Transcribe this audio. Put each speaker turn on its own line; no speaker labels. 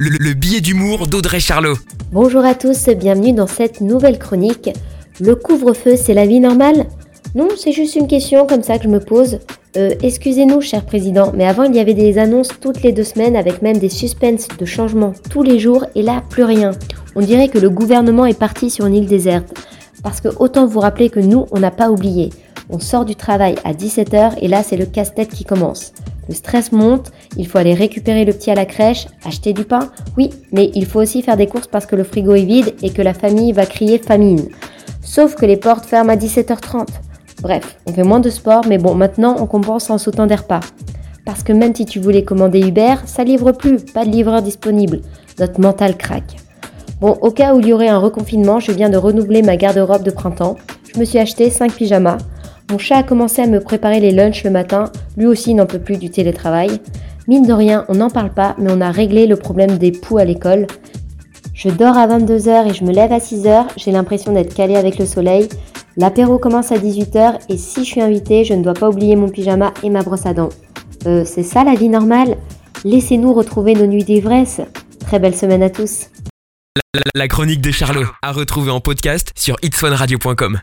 le, le billet d'humour d'Audrey Charlot.
Bonjour à tous, bienvenue dans cette nouvelle chronique. Le couvre-feu, c'est la vie normale? Non, c'est juste une question comme ça que je me pose. Euh, excusez-nous, cher président, mais avant il y avait des annonces toutes les deux semaines avec même des suspens de changement tous les jours et là plus rien. On dirait que le gouvernement est parti sur une île déserte. Parce que autant vous rappeler que nous, on n'a pas oublié. On sort du travail à 17h et là c'est le casse-tête qui commence. Le stress monte, il faut aller récupérer le petit à la crèche, acheter du pain, oui, mais il faut aussi faire des courses parce que le frigo est vide et que la famille va crier famine. Sauf que les portes ferment à 17h30. Bref, on fait moins de sport, mais bon, maintenant on compense en sautant des repas. Parce que même si tu voulais commander Uber, ça livre plus, pas de livreur disponible. Notre mental craque. Bon, au cas où il y aurait un reconfinement, je viens de renouveler ma garde-robe de printemps. Je me suis acheté 5 pyjamas. Mon chat a commencé à me préparer les lunchs le matin, lui aussi n'en peut plus du télétravail. Mine de rien, on n'en parle pas, mais on a réglé le problème des poux à l'école. Je dors à 22h et je me lève à 6h, j'ai l'impression d'être calé avec le soleil. L'apéro commence à 18h et si je suis invitée, je ne dois pas oublier mon pyjama et ma brosse à dents. Euh, c'est ça la vie normale? Laissez-nous retrouver nos nuits d'ivresse. Très belle semaine à tous.
La chronique de Charlot, à retrouver en podcast sur itswanradio.com.